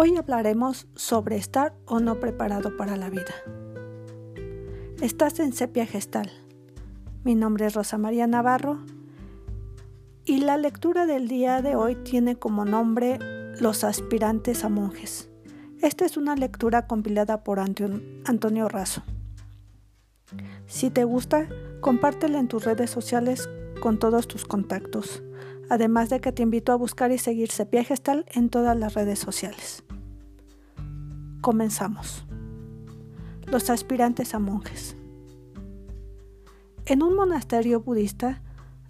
Hoy hablaremos sobre estar o no preparado para la vida. Estás en Sepia Gestal. Mi nombre es Rosa María Navarro y la lectura del día de hoy tiene como nombre Los aspirantes a monjes. Esta es una lectura compilada por Antonio Razo. Si te gusta, compártela en tus redes sociales con todos tus contactos, además de que te invito a buscar y seguir Sepia Gestal en todas las redes sociales. Comenzamos. Los aspirantes a monjes. En un monasterio budista,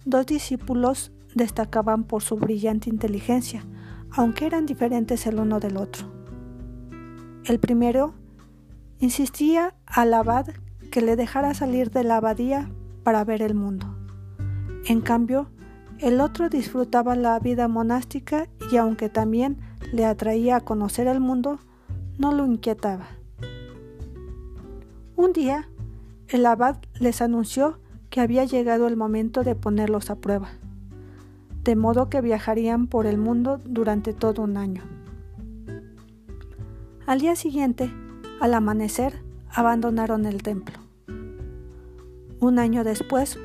dos discípulos destacaban por su brillante inteligencia, aunque eran diferentes el uno del otro. El primero insistía al abad que le dejara salir de la abadía para ver el mundo. En cambio, el otro disfrutaba la vida monástica y aunque también le atraía a conocer el mundo, no lo inquietaba. Un día, el abad les anunció que había llegado el momento de ponerlos a prueba, de modo que viajarían por el mundo durante todo un año. Al día siguiente, al amanecer, abandonaron el templo. Un año después,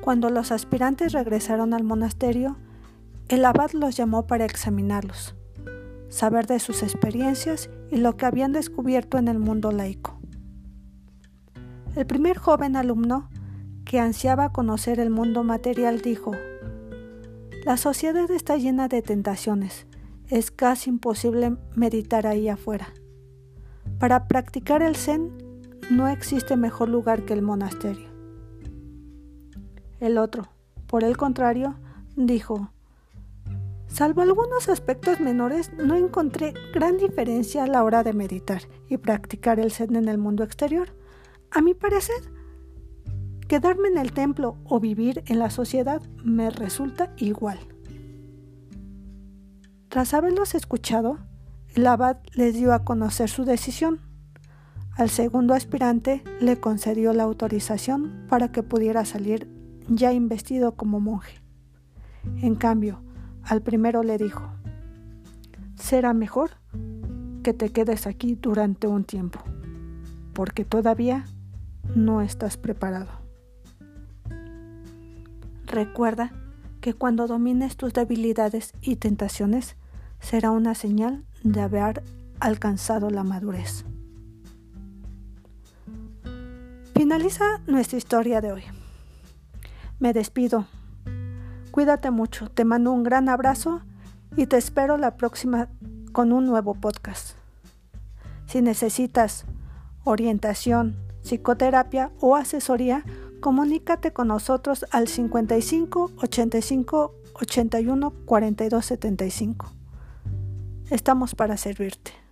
cuando los aspirantes regresaron al monasterio, el abad los llamó para examinarlos saber de sus experiencias y lo que habían descubierto en el mundo laico. El primer joven alumno que ansiaba conocer el mundo material dijo, La sociedad está llena de tentaciones, es casi imposible meditar ahí afuera. Para practicar el zen no existe mejor lugar que el monasterio. El otro, por el contrario, dijo, Salvo algunos aspectos menores, no encontré gran diferencia a la hora de meditar y practicar el Zen en el mundo exterior. A mi parecer, quedarme en el templo o vivir en la sociedad me resulta igual. Tras haberlos escuchado, el abad les dio a conocer su decisión. Al segundo aspirante le concedió la autorización para que pudiera salir ya investido como monje. En cambio, al primero le dijo, será mejor que te quedes aquí durante un tiempo, porque todavía no estás preparado. Recuerda que cuando domines tus debilidades y tentaciones será una señal de haber alcanzado la madurez. Finaliza nuestra historia de hoy. Me despido Cuídate mucho, te mando un gran abrazo y te espero la próxima con un nuevo podcast. Si necesitas orientación, psicoterapia o asesoría, comunícate con nosotros al 55 85 81 42 75. Estamos para servirte.